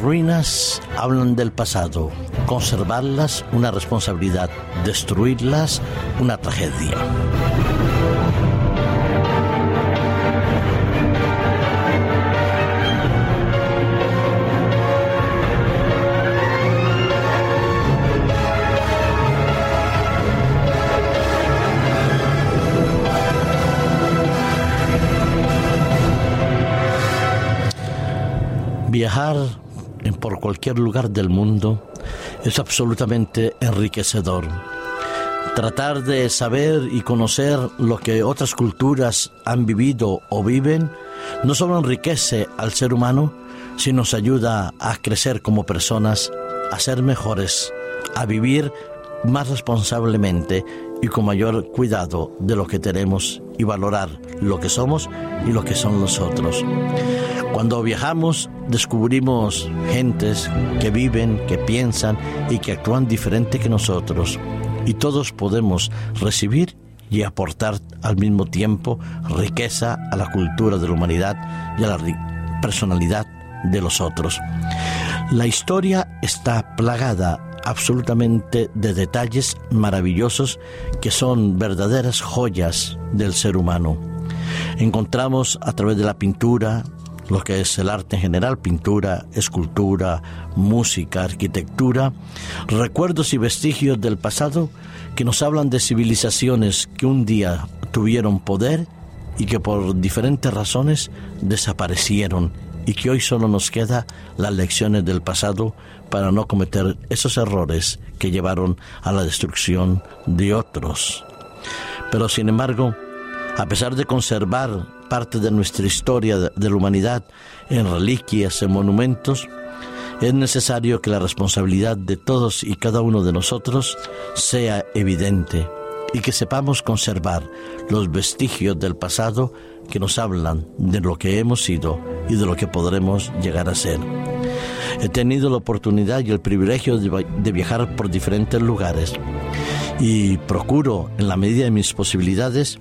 ruinas hablan del pasado. Conservarlas, una responsabilidad. Destruirlas, una tragedia. Viajar por cualquier lugar del mundo es absolutamente enriquecedor. Tratar de saber y conocer lo que otras culturas han vivido o viven no solo enriquece al ser humano, sino nos ayuda a crecer como personas, a ser mejores, a vivir más responsablemente y con mayor cuidado de lo que tenemos y valorar lo que somos y lo que son los otros. Cuando viajamos descubrimos gentes que viven, que piensan y que actúan diferente que nosotros y todos podemos recibir y aportar al mismo tiempo riqueza a la cultura de la humanidad y a la personalidad de los otros. La historia está plagada absolutamente de detalles maravillosos que son verdaderas joyas del ser humano. Encontramos a través de la pintura, lo que es el arte en general, pintura, escultura, música, arquitectura, recuerdos y vestigios del pasado que nos hablan de civilizaciones que un día tuvieron poder y que por diferentes razones desaparecieron y que hoy solo nos queda las lecciones del pasado para no cometer esos errores que llevaron a la destrucción de otros. Pero sin embargo, a pesar de conservar parte de nuestra historia de la humanidad en reliquias, en monumentos, es necesario que la responsabilidad de todos y cada uno de nosotros sea evidente y que sepamos conservar los vestigios del pasado que nos hablan de lo que hemos sido y de lo que podremos llegar a ser. He tenido la oportunidad y el privilegio de, viajar por diferentes lugares y procuro, en la medida de mis posibilidades,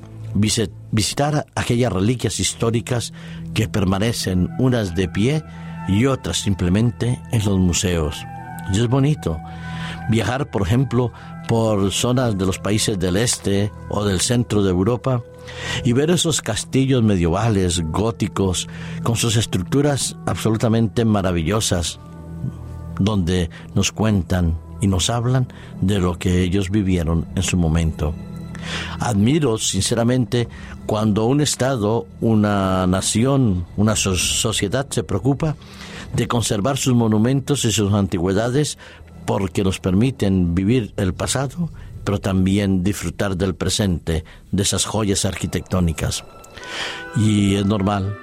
visitar aquellas reliquias históricas que permanecen unas de pie y otras simplemente en los museos. Y es bonito viajar, por ejemplo, por zonas de los países del este o del centro de Europa y ver esos castillos medievales, góticos, con sus estructuras absolutamente maravillosas, donde nos cuentan y nos hablan de lo que ellos vivieron en su momento. Admiro sinceramente cuando un Estado, una nación, una sociedad se preocupa de conservar sus monumentos y sus antigüedades porque nos permiten vivir el pasado pero también disfrutar del presente, de esas joyas arquitectónicas. Y es normal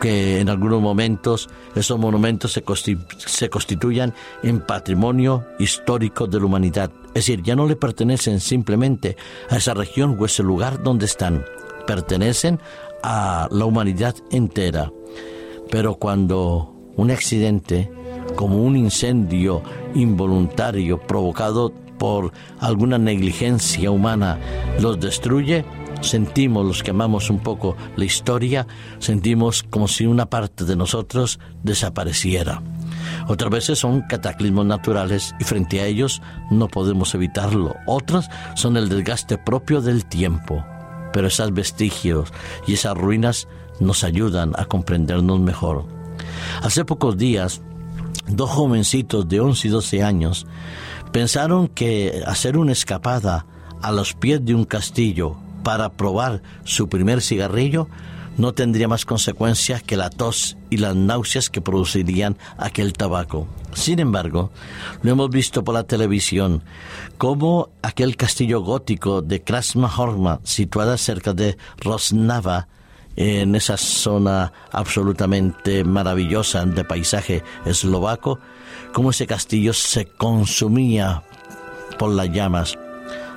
que en algunos momentos esos monumentos se, constituyan en patrimonio histórico de la humanidad. Es decir, ya no le pertenecen simplemente a esa región o ese lugar donde están, pertenecen a la humanidad entera. Pero cuando un accidente, como un incendio involuntario provocado por alguna negligencia humana los destruye, sentimos los que amamos un poco la historia, sentimos como si una parte de nosotros desapareciera. Otras veces son cataclismos naturales y frente a ellos no podemos evitarlo. Otras son el desgaste propio del tiempo. Pero esos vestigios y esas ruinas nos ayudan a comprendernos mejor. Hace pocos días, dos jovencitos de 11 y 12 años Pensaron que hacer una escapada a los pies de un castillo para probar su primer cigarrillo no tendría más consecuencias que la tos y las náuseas que producirían aquel tabaco. Sin embargo, lo hemos visto por la televisión, como aquel castillo gótico de Krasmahorma, situada cerca de Rosnava, en esa zona absolutamente maravillosa de paisaje eslovaco, cómo ese castillo se consumía por las llamas.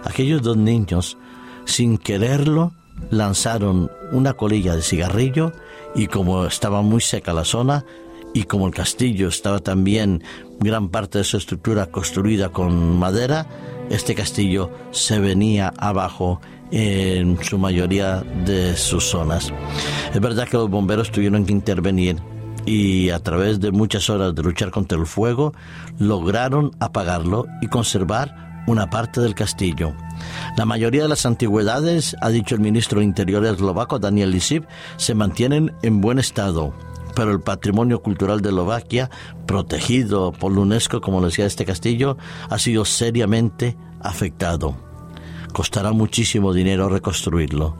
Aquellos dos niños, sin quererlo, lanzaron una colilla de cigarrillo y como estaba muy seca la zona y como el castillo estaba también gran parte de su estructura construida con madera, este castillo se venía abajo en su mayoría de sus zonas. Es verdad que los bomberos tuvieron que intervenir y a través de muchas horas de luchar contra el fuego lograron apagarlo y conservar una parte del castillo. La mayoría de las antigüedades, ha dicho el ministro de Interior eslovaco Daniel Lisiv, se mantienen en buen estado pero el patrimonio cultural de Eslovaquia, protegido por la UNESCO, como decía este castillo, ha sido seriamente afectado. Costará muchísimo dinero reconstruirlo.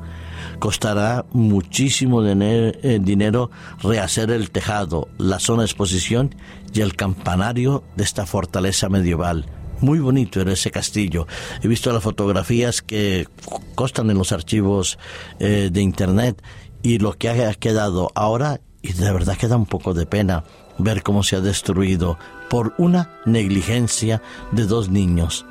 Costará muchísimo eh, dinero rehacer el tejado, la zona de exposición y el campanario de esta fortaleza medieval muy bonito en ese castillo. He visto las fotografías que constan en los archivos eh, de internet y lo que ha quedado ahora y de verdad que da un poco de pena ver cómo se ha destruido por una negligencia de dos niños.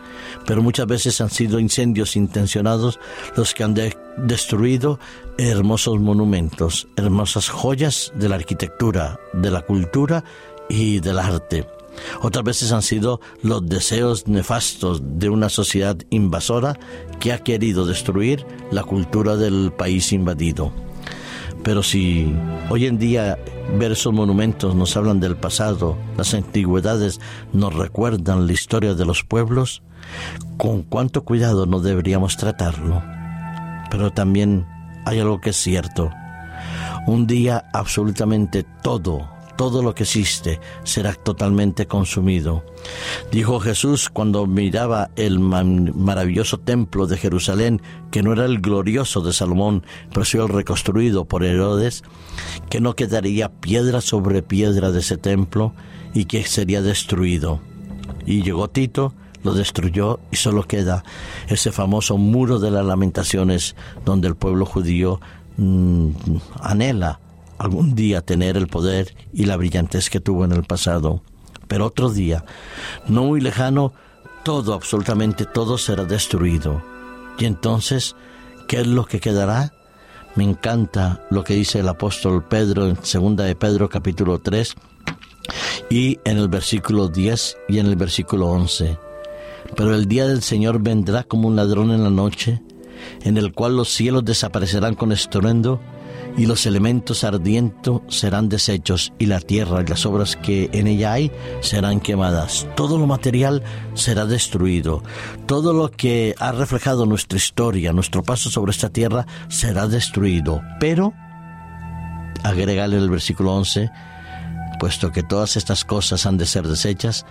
Pero muchas veces han sido incendios intencionados los que han destruido hermosos monumentos, hermosas joyas de la arquitectura, de la cultura y del arte. Otras veces han sido los deseos nefastos de una sociedad invasora que ha querido destruir la cultura del país invadido. Pero si hoy en día ver esos monumentos nos hablan del pasado, las antigüedades nos recuerdan la historia de los pueblos, con cuánto cuidado no deberíamos tratarlo. Pero también hay algo que es cierto. Un día absolutamente todo todo lo que existe será totalmente consumido. Dijo Jesús cuando miraba el maravilloso templo de Jerusalén, que no era el glorioso de Salomón, pero sí el reconstruido por Herodes, que no quedaría piedra sobre piedra de ese templo y que sería destruido. Y llegó Tito, lo destruyó y solo queda ese famoso muro de las lamentaciones donde el pueblo judío mm, anhela algún día tener el poder y la brillantez que tuvo en el pasado. Pero otro día, no muy lejano, todo, absolutamente todo será destruido. Y entonces, ¿qué es lo que quedará? Me encanta lo que dice el apóstol Pedro en segunda de Pedro capítulo 3 y en el versículo 10 y en el versículo 11. Pero el día del Señor vendrá como un ladrón en la noche, en el cual los cielos desaparecerán con estruendo y los elementos ardientes serán deshechos y la tierra y las obras que en ella hay serán quemadas. Todo lo material será destruido. Todo lo que ha reflejado nuestra historia, nuestro paso sobre esta tierra será destruido. Pero, agregarle el versículo 11, puesto que todas estas cosas han de ser deshechas,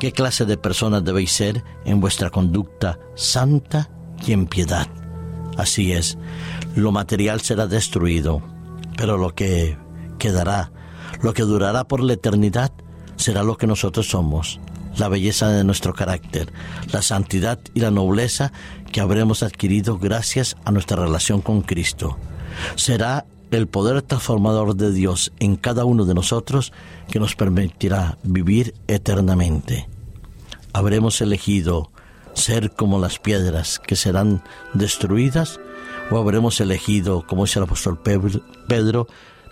¿qué clase de personas debéis ser en vuestra conducta santa y en piedad? Así es, lo material será destruido, pero lo que quedará, lo que durará por la eternidad, será lo que nosotros somos, la belleza de nuestro carácter, la santidad y la nobleza que habremos adquirido gracias a nuestra relación con Cristo. Será el poder transformador de Dios en cada uno de nosotros que nos permitirá vivir eternamente. Habremos elegido ser como las piedras que serán destruidas o habremos elegido, como dice el apóstol Pedro,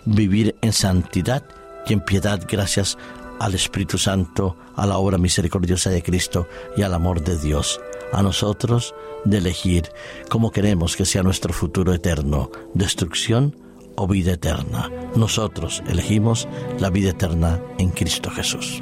vivir en santidad y en piedad gracias al Espíritu Santo, a la obra misericordiosa de Cristo y al amor de Dios. A nosotros de elegir cómo queremos que sea nuestro futuro eterno, destrucción o vida eterna. Nosotros elegimos la vida eterna en Cristo Jesús.